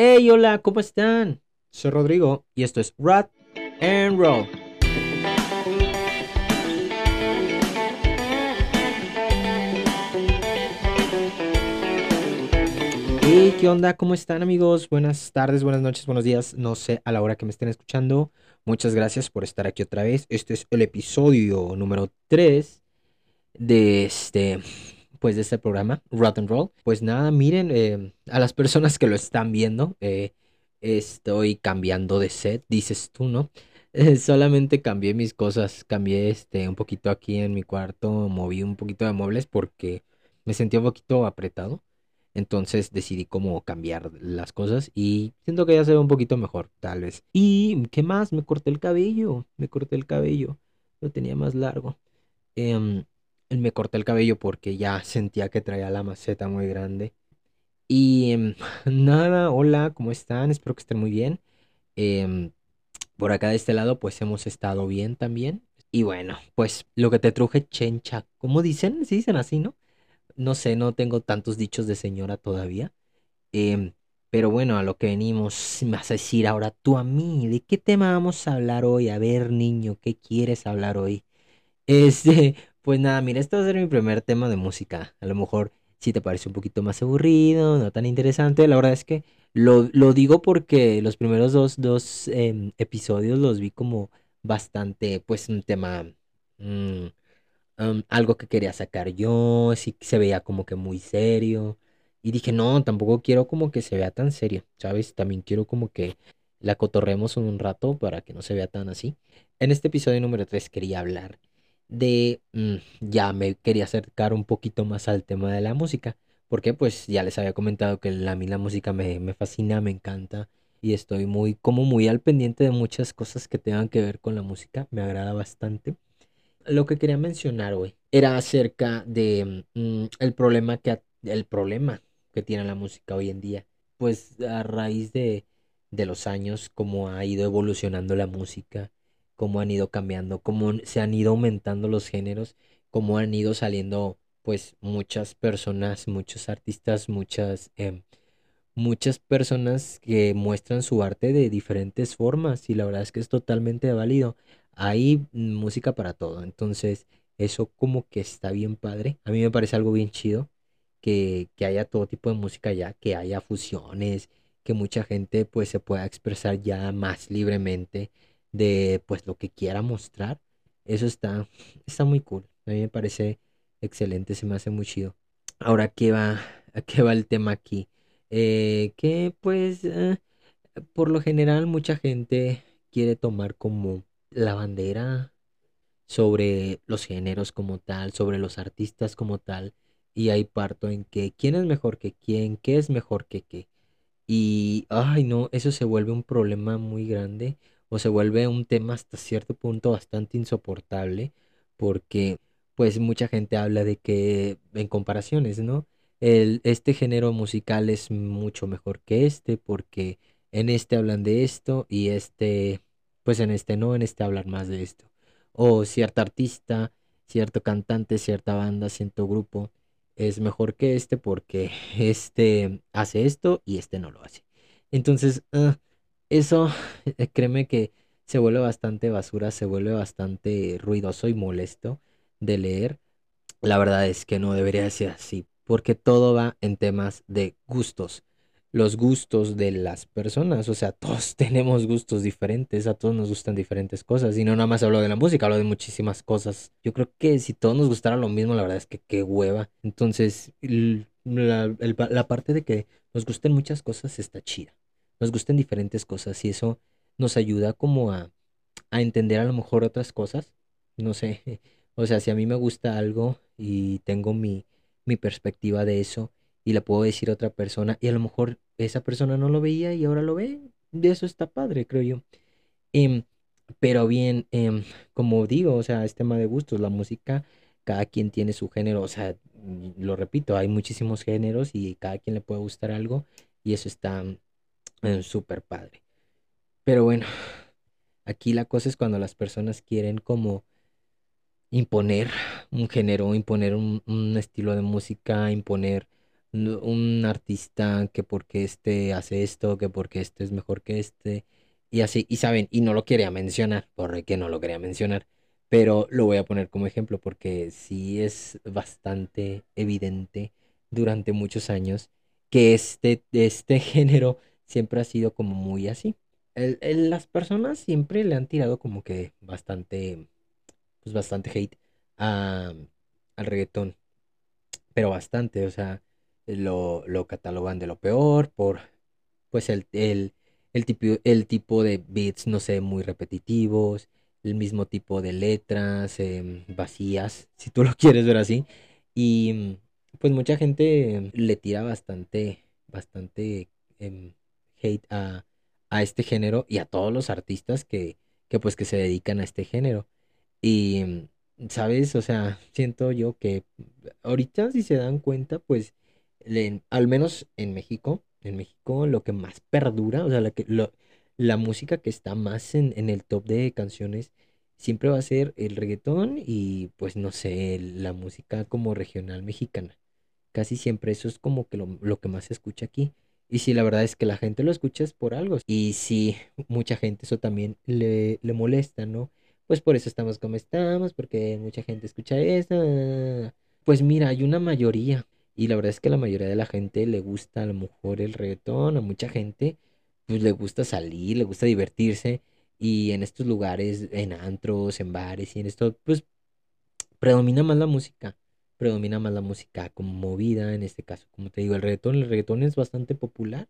Hey, hola, ¿cómo están? Soy Rodrigo y esto es Rat and Roll. Hey, ¿qué onda? ¿Cómo están amigos? Buenas tardes, buenas noches, buenos días. No sé a la hora que me estén escuchando. Muchas gracias por estar aquí otra vez. Este es el episodio número 3 de este pues de este programa, Rotten Roll. Pues nada, miren, eh, a las personas que lo están viendo, eh, estoy cambiando de set, dices tú, ¿no? Eh, solamente cambié mis cosas, cambié este un poquito aquí en mi cuarto, moví un poquito de muebles porque me sentí un poquito apretado. Entonces decidí como cambiar las cosas y siento que ya se ve un poquito mejor, tal vez. Y, ¿qué más? Me corté el cabello, me corté el cabello, lo tenía más largo. Em, me corté el cabello porque ya sentía que traía la maceta muy grande. Y em, nada, hola, ¿cómo están? Espero que estén muy bien. Em, por acá de este lado, pues hemos estado bien también. Y bueno, pues lo que te truje chencha, ¿cómo dicen? Sí dicen así, ¿no? No sé, no tengo tantos dichos de señora todavía. Em, pero bueno, a lo que venimos, me vas a decir ahora tú a mí, ¿de qué tema vamos a hablar hoy? A ver, niño, ¿qué quieres hablar hoy? Este, pues nada, mira, este va a ser mi primer tema de música. A lo mejor si te parece un poquito más aburrido, no tan interesante. La verdad es que lo, lo digo porque los primeros dos, dos em, episodios los vi como bastante, pues un tema, mm, um, algo que quería sacar yo, sí se veía como que muy serio. Y dije, no, tampoco quiero como que se vea tan serio, ¿sabes? También quiero como que la cotorremos un rato para que no se vea tan así. En este episodio número 3 quería hablar de mm, ya me quería acercar un poquito más al tema de la música. Porque pues ya les había comentado que a mí la música me, me fascina, me encanta y estoy muy como muy al pendiente de muchas cosas que tengan que ver con la música, me agrada bastante. Lo que quería mencionar hoy era acerca de mm, el problema que el problema que tiene la música hoy en día, pues a raíz de de los años cómo ha ido evolucionando la música cómo han ido cambiando, cómo se han ido aumentando los géneros, cómo han ido saliendo pues muchas personas, muchos artistas, muchas, em, muchas personas que muestran su arte de diferentes formas y la verdad es que es totalmente válido. Hay música para todo, entonces eso como que está bien padre. A mí me parece algo bien chido que, que haya todo tipo de música ya, que haya fusiones, que mucha gente pues se pueda expresar ya más libremente de pues lo que quiera mostrar. Eso está, está muy cool. A mí me parece excelente, se me hace muy chido. Ahora, ¿qué va, a qué va el tema aquí? Eh, que pues eh, por lo general mucha gente quiere tomar como la bandera sobre los géneros como tal, sobre los artistas como tal, y hay parto en que quién es mejor que quién, qué es mejor que qué. Y, ay no, eso se vuelve un problema muy grande o se vuelve un tema hasta cierto punto bastante insoportable porque pues mucha gente habla de que en comparaciones, ¿no? El, este género musical es mucho mejor que este porque en este hablan de esto y este, pues en este no, en este hablan más de esto. O cierta artista, cierto cantante, cierta banda, cierto grupo es mejor que este porque este hace esto y este no lo hace. Entonces, ah, eso, eh, créeme que se vuelve bastante basura, se vuelve bastante ruidoso y molesto de leer. La verdad es que no debería ser así, porque todo va en temas de gustos. Los gustos de las personas, o sea, todos tenemos gustos diferentes, a todos nos gustan diferentes cosas, y no nada más hablo de la música, hablo de muchísimas cosas. Yo creo que si todos nos gustara lo mismo, la verdad es que qué hueva. Entonces, la, la parte de que nos gusten muchas cosas está chida nos gusten diferentes cosas y eso nos ayuda como a, entender a lo mejor otras cosas. No sé, o sea, si a mí me gusta algo y tengo mi, mi perspectiva de eso y la puedo decir a otra persona y a lo mejor esa persona no lo veía y ahora lo ve, de eso está padre, creo yo. Em, pero bien, em, como digo, o sea, es tema de gustos, la música, cada quien tiene su género, o sea, lo repito, hay muchísimos géneros y cada quien le puede gustar algo y eso está, súper padre. Pero bueno, aquí la cosa es cuando las personas quieren como imponer un género, imponer un, estilo de música, imponer un artista que porque este hace esto, que porque este es mejor que este, y así, y saben, y no lo quería mencionar, porque no lo quería mencionar, pero lo voy a poner como ejemplo porque sí es bastante evidente durante muchos años que este, este género siempre ha sido como muy así. Las personas siempre le han tirado como que bastante, pues bastante hate a, al reggaetón pero bastante, o sea, lo, lo catalogan de lo peor por, pues, el, el, tipo, el tipo de beats, no sé, muy repetitivos, el mismo tipo de letras em, vacías, si tú lo quieres ver así, y pues mucha gente le tira bastante, bastante em, hate a, a este género y a todos los artistas que, que pues que se dedican a este género. Y, ¿sabes? O sea, siento yo que ahorita si se dan cuenta, pues, al menos en México, en México lo que más perdura, o sea, la, que, lo- la música que está más en, en el top de canciones, siempre va a ser el reggaetón y, pues, no sé, la música como regional mexicana. Casi siempre eso es como que lo, lo que más se escucha aquí. Y sí, la verdad es que la gente lo escucha es por algo. Y sí, mucha gente eso también le, le molesta, ¿no? Pues por eso estamos como estamos, porque mucha gente escucha eso. Pues mira, hay una mayoría. Y la verdad es que la mayoría de la gente le gusta a lo mejor el reggaetón, a mucha gente pues le gusta salir, le gusta divertirse. Y en estos lugares, en antros, en bares y en esto, pues predomina más la música, predomina más la música como movida, en este caso, como te digo, el reggaetón, el reggaetón es bastante popular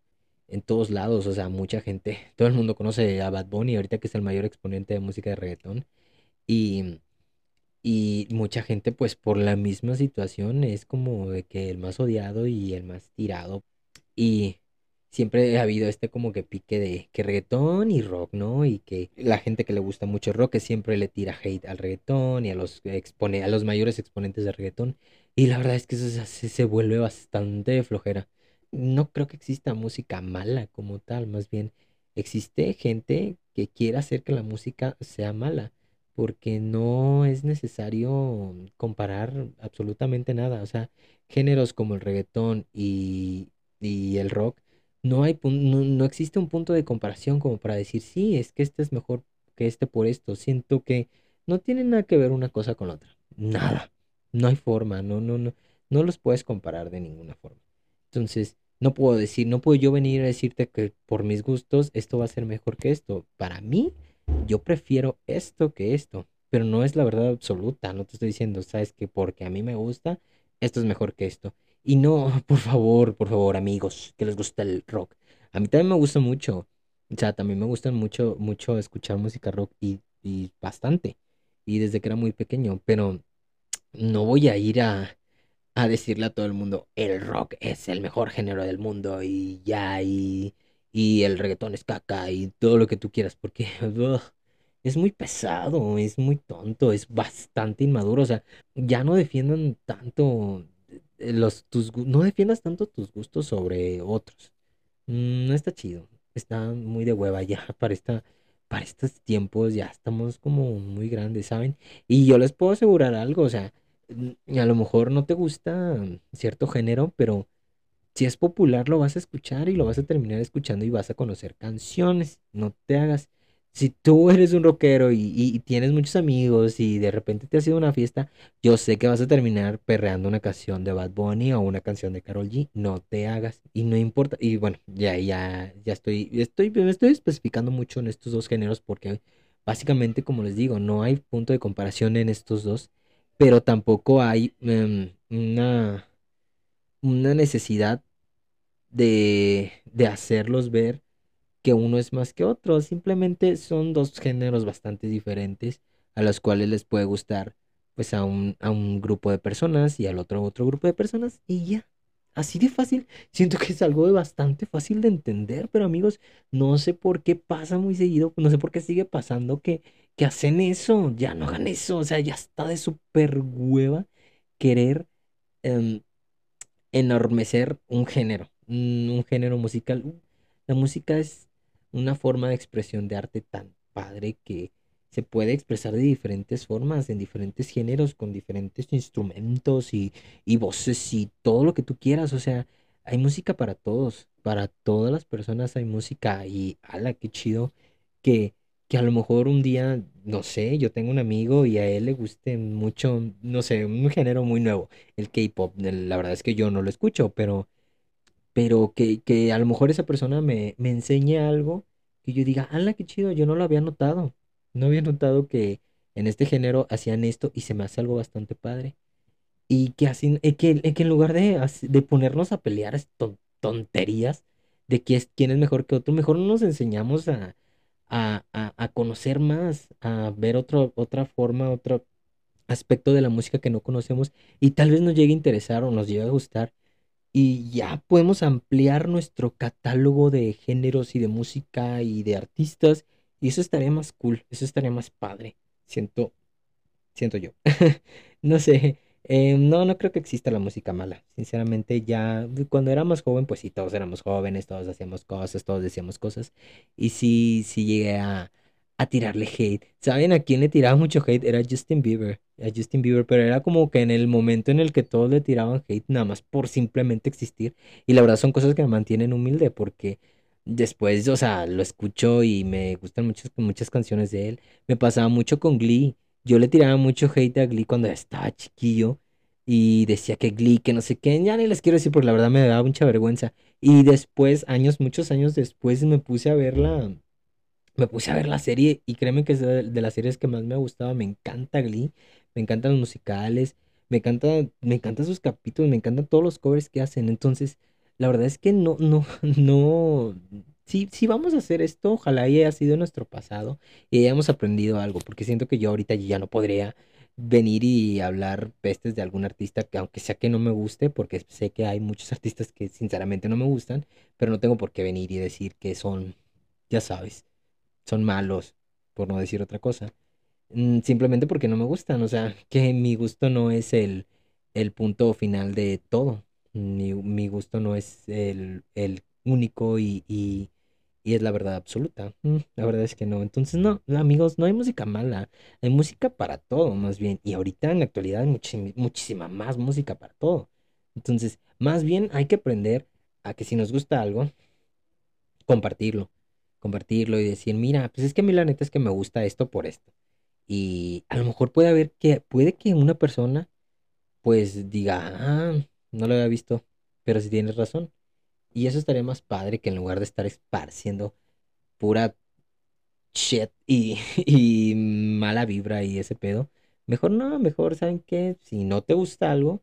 en todos lados, o sea, mucha gente, todo el mundo conoce a Bad Bunny, ahorita que es el mayor exponente de música de reggaetón, y, y mucha gente, pues por la misma situación, es como que el más odiado y el más tirado y siempre ha habido este como que pique de que reggaetón y rock, ¿no? Y que la gente que le gusta mucho el rock siempre le tira hate al reggaetón y a los expone, a los mayores exponentes de reggaetón. Y la verdad es que eso se, se vuelve bastante flojera. No creo que exista música mala como tal, más bien existe gente que quiere hacer que la música sea mala. Porque no es necesario comparar absolutamente nada. O sea, géneros como el reggaetón y, y el rock, no hay, no, no existe un punto de comparación como para decir, sí, es que este es mejor que este por esto. Siento que no tiene nada que ver una cosa con la otra. Nada. No hay forma, no, no, no, no los puedes comparar de ninguna forma. Entonces, no puedo decir, no puedo yo venir a decirte que por mis gustos esto va a ser mejor que esto. Para mí, yo prefiero esto que esto, pero no es la verdad absoluta. No te estoy diciendo, sabes que porque a mí me gusta, esto es mejor que esto. Y no, por favor, por favor, amigos, que les gusta el rock. A mí también me gusta mucho. O sea, también me gusta mucho, mucho escuchar música rock y, y bastante. Y desde que era muy pequeño, pero no voy a ir a, a decirle a todo el mundo, el rock es el mejor género del mundo y ya, y, y el reggaetón es caca y todo lo que tú quieras, porque es muy pesado, es muy tonto, es bastante inmaduro, o sea, ya no defiendan tanto los tus no defiendas tanto tus gustos sobre otros. Mm, No está chido, está muy de hueva ya para esta, para estos tiempos, ya estamos como muy grandes, ¿saben? Y yo les puedo asegurar algo, o sea, mm, a lo mejor no te gusta cierto género, pero si es popular lo vas a escuchar y lo vas a terminar escuchando y vas a conocer canciones. No te hagas. Si tú eres un rockero y, tienes muchos amigos y de repente te has ido a una fiesta, yo sé que vas a terminar perreando una canción de Bad Bunny o una canción de Karol G. No te hagas. Y no importa. Y bueno, ya, ya, ya estoy, estoy, me estoy especificando mucho en estos dos géneros porque básicamente, como les digo, no hay punto de comparación en estos dos, pero tampoco hay em, una, una necesidad de, de hacerlos ver que uno es más que otro. Simplemente son dos géneros bastante diferentes a los cuales les puede gustar pues a un, a un grupo de personas y al otro otro grupo de personas y ya. Así de fácil. Siento que es algo bastante fácil de entender, pero amigos, no sé por qué pasa muy seguido, no sé por qué sigue pasando que, que hacen eso. Ya no hagan eso. O sea, ya está de súper hueva querer em, enormecer un género, un, un género musical. Uh, La música es una forma de expresión de arte tan padre que, se puede expresar de diferentes formas, en diferentes géneros, con diferentes instrumentos y, y voces y todo lo que tú quieras. O sea, hay música para todos, para todas las personas hay música y ala, qué chido que, que a lo mejor un día, no sé, yo tengo un amigo y a él le guste mucho, no sé, un género muy nuevo, el K-pop. La verdad es que yo no lo escucho, pero, pero que, que a lo mejor esa persona me, me enseñe algo que yo diga, ala, qué chido, yo no lo había notado. No había notado que en este género hacían esto y se me hace algo bastante padre. Y que así, eh, que, eh, que en lugar de, de ponernos a pelear tonterías de quién es, quién es mejor que otro, mejor nos enseñamos a, a, a, a conocer más, a ver otra forma, otro aspecto de la música que no conocemos y tal vez nos llegue a interesar o nos llegue a gustar y ya podemos ampliar nuestro catálogo de géneros y de música y de artistas y eso estaría más cool, eso estaría más padre. Siento, siento yo. no sé. eh, no, no creo que exista la música mala. Sinceramente, ya cuando era más joven, pues sí, todos éramos jóvenes, todos hacíamos cosas, todos decíamos cosas. Y sí, sí llegué a, a tirarle hate. ¿Saben a quién le tiraba mucho hate? Era Justin Bieber. A Justin Bieber, pero era como que en el momento en el que todos le tiraban hate, nada más por simplemente existir. Y la verdad son cosas que me mantienen humilde porque Después, o sea, lo escucho y me gustan muchas, muchas canciones de él. Me pasaba mucho con Glee. Yo le tiraba mucho hate a Glee cuando estaba chiquillo y decía que Glee, que no sé qué, ya ni les quiero decir porque la verdad me daba mucha vergüenza. Y después, años, muchos años después, me puse a verla, me puse a ver la serie y créeme que es de, las series que más me ha gustado. Me encanta Glee, me encantan los musicales, me encanta, me encantan sus capítulos, me encantan todos los covers que hacen. Entonces, la verdad es que no, no, no. Si, si vamos a hacer esto, ojalá haya sido nuestro pasado y hayamos aprendido algo, porque siento que yo ahorita ya no podría venir y hablar pestes de algún artista que aunque sea que no me guste, porque sé que hay muchos artistas que sinceramente no me gustan, pero no tengo por qué venir y decir que son, ya sabes, son malos, por no decir otra cosa. Mm, Simplemente porque no me gustan, o sea, que mi gusto no es el, el punto final de todo. Mi, mi gusto no es el, el único y, y, es la verdad absoluta. Mm, La verdad es que no. Entonces, no, amigos, no hay música mala. Hay música para todo, más bien. Y ahorita en la actualidad hay muchísima más música para todo. Entonces, más bien hay que aprender a que si nos gusta algo, compartirlo. Compartirlo y decir, mira, pues es que a mí la neta es que me gusta esto por esto. Y a lo mejor puede haber que, puede que una persona pues diga, ah, no lo había visto, pero si tienes razón. Y eso estaría más padre que en lugar de estar esparciendo pura shit y, y mala vibra y ese pedo. Mejor no, mejor, ¿saben qué? Si no te gusta algo,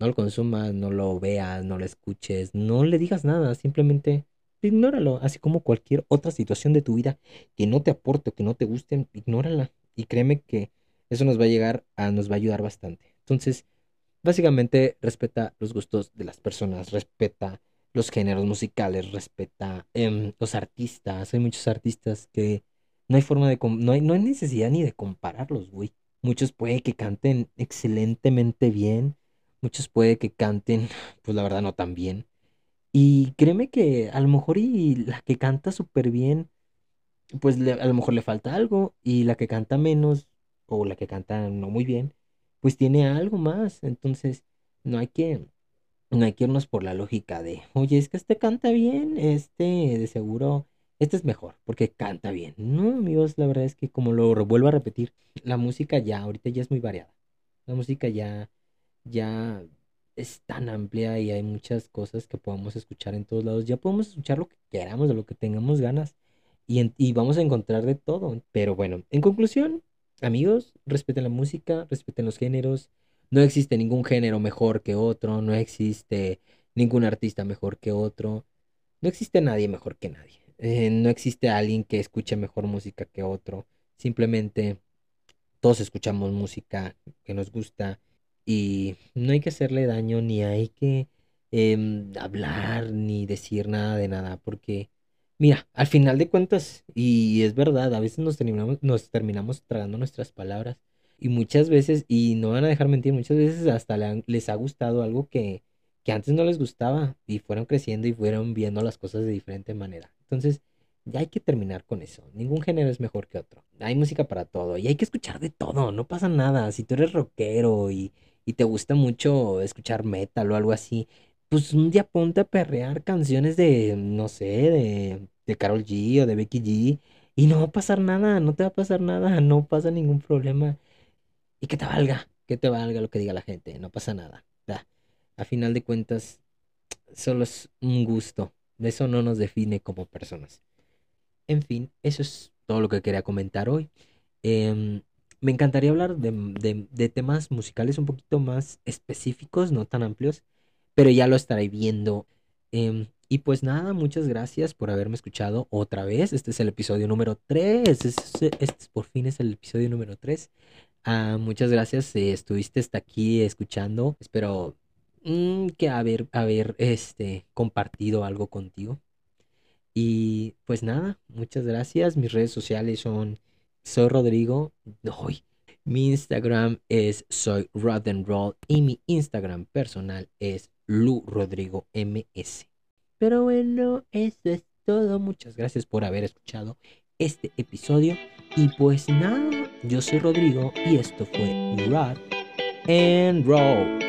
no lo consumas, no lo veas, no lo escuches, no le digas nada, simplemente ignóralo, así como cualquier otra situación de tu vida que no te aporte o que no te guste, ignórala. Y créeme que eso nos va a llegar a, nos va a ayudar bastante. Entonces, Básicamente respeta los gustos de las personas, respeta los géneros musicales, respeta em, los artistas. Hay muchos artistas que no hay forma de, no hay, no hay necesidad ni de compararlos, güey. Muchos puede que canten excelentemente bien, muchos puede que canten, pues la verdad no tan bien. Y créeme que a lo mejor y la que canta súper bien, pues le- a lo mejor le falta algo, y la que canta menos, o la que canta no muy bien, pues tiene algo más. Entonces, no hay que, no hay que irnos por la lógica de, oye, es que este canta bien, este de seguro, este es mejor, porque canta bien. No, amigos, la verdad es que como lo vuelvo a repetir, la música ya, ahorita ya es muy variada. La música ya, ya es tan amplia y hay muchas cosas que podemos escuchar en todos lados. Ya podemos escuchar lo que queramos, de lo que tengamos ganas. Y, en- y vamos a encontrar de todo. Pero bueno, en conclusión, amigos, respeten la música, respeten los géneros. No existe ningún género mejor que otro, no existe ningún artista mejor que otro, no existe nadie mejor que nadie. Eh, no existe alguien que escuche mejor música que otro. Simplemente todos escuchamos música que nos gusta y no hay que hacerle daño ni hay que em, hablar ni decir nada de nada porque mira, al final de cuentas, y es verdad, a veces nos terminamos, nos terminamos tragando nuestras palabras y muchas veces, y no van a dejar mentir, muchas veces hasta le han- les ha gustado algo que, que antes no les gustaba y fueron creciendo y fueron viendo las cosas de diferente manera. Entonces, Ya hay que terminar con eso. Ningún género es mejor que otro. Hay música para todo y hay que escuchar de todo. No pasa nada. Si tú eres rockero y, y te gusta mucho escuchar metal o algo así, pues un día ponte a perrear canciones de, no sé, de, de Karol G o de Becky G. Y no va a pasar nada, no te va a pasar nada, no pasa ningún problema. Y que te valga, que te valga lo que diga la gente, no pasa nada. Da. A final de cuentas, solo es un gusto. Eso no nos define como personas. En fin, eso es todo lo que quería comentar hoy. Em, me encantaría hablar de, temas musicales un poquito más específicos, no tan amplios, pero ya lo estaré viendo. Em, y pues nada, muchas gracias por haberme escuchado otra vez. Este es el episodio número 3. Este, es- este por fin es el episodio número 3. Ah, muchas gracias, eh, estuviste hasta aquí escuchando. Espero mm, que haber, haber este, compartido algo contigo. Y pues nada, muchas gracias. Mis redes sociales son Soy Rodrigo. Ay, mi Instagram es Soy Rod y mi Instagram personal es Lu Rodrigo. Pero bueno, eso es todo. Muchas gracias por haber escuchado este episodio. Y pues nada, yo soy Rodrigo y esto fue Rod and Roll.